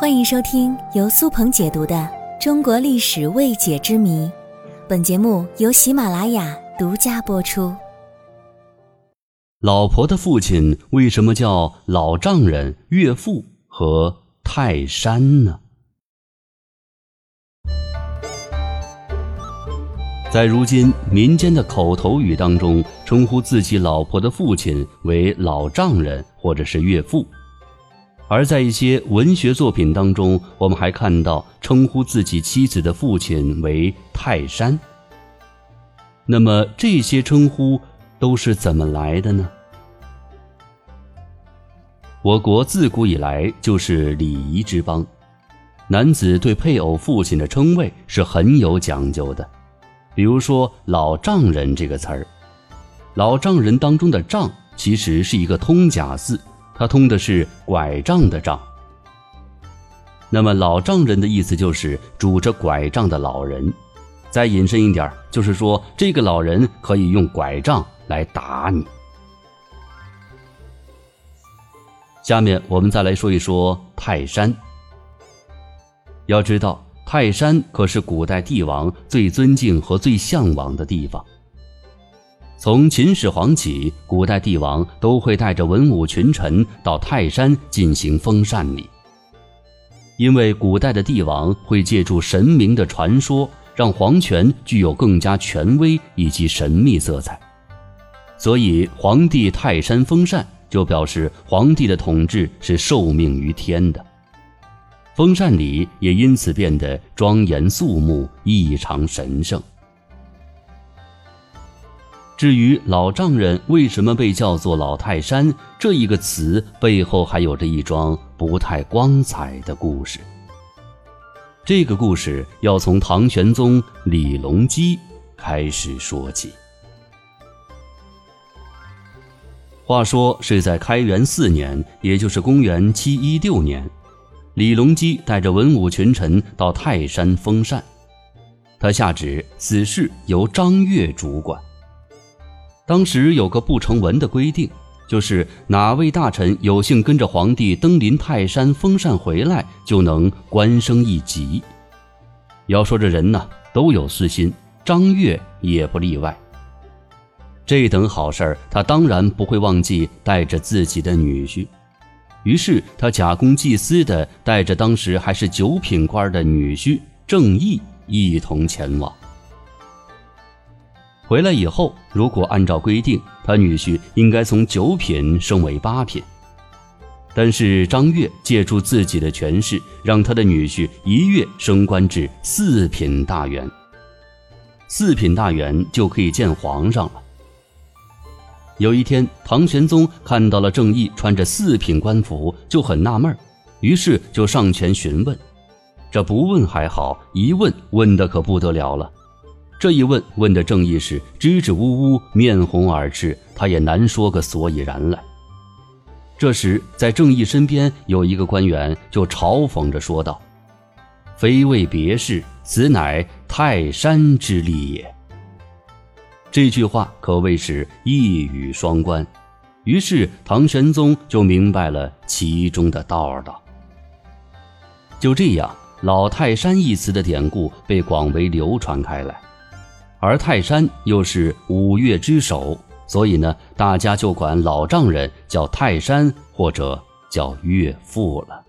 欢迎收听由苏鹏解读的《中国历史未解之谜》，本节目由喜马拉雅独家播出。老婆的父亲为什么叫老丈人、岳父和泰山呢？在如今民间的口头语当中，称呼自己老婆的父亲为老丈人或者是岳父；而在一些文学作品当中，我们还看到称呼自己妻子的父亲为泰山。那么这些称呼都是怎么来的呢？我国自古以来就是礼仪之邦，男子对配偶父亲的称谓是很有讲究的。比如说“老丈人”这个词儿，“老丈人”当中的“丈”其实是一个通假字，它通的是拐杖的“杖”。那么“老丈人”的意思就是拄着拐杖的老人。再引申一点，就是说这个老人可以用拐杖来打你。下面我们再来说一说泰山。要知道。泰山可是古代帝王最尊敬和最向往的地方。从秦始皇起，古代帝王都会带着文武群臣到泰山进行封禅礼。因为古代的帝王会借助神明的传说，让皇权具有更加权威以及神秘色彩，所以皇帝泰山封禅就表示皇帝的统治是受命于天的。封禅礼也因此变得庄严肃穆、异常神圣。至于老丈人为什么被叫做老泰山，这一个词背后还有着一桩不太光彩的故事。这个故事要从唐玄宗李隆基开始说起。话说是在开元四年，也就是公元七一六年。李隆基带着文武群臣到泰山封禅，他下旨此事由张悦主管。当时有个不成文的规定，就是哪位大臣有幸跟着皇帝登临泰山封禅回来，就能官升一级。要说这人呢，都有私心，张悦也不例外。这等好事儿，他当然不会忘记带着自己的女婿。于是他假公济私的带着当时还是九品官的女婿郑义一同前往。回来以后，如果按照规定，他女婿应该从九品升为八品。但是张悦借助自己的权势，让他的女婿一跃升官至四品大员。四品大员就可以见皇上了。有一天，唐玄宗看到了郑义穿着四品官服，就很纳闷于是就上前询问。这不问还好，一问问的可不得了了。这一问问的郑义是支支吾吾，面红耳赤，他也难说个所以然来。这时，在郑义身边有一个官员，就嘲讽着说道：“非为别事，此乃泰山之力也。”这句话可谓是一语双关，于是唐玄宗就明白了其中的道道。就这样，“老泰山”一词的典故被广为流传开来，而泰山又是五岳之首，所以呢，大家就管老丈人叫泰山或者叫岳父了。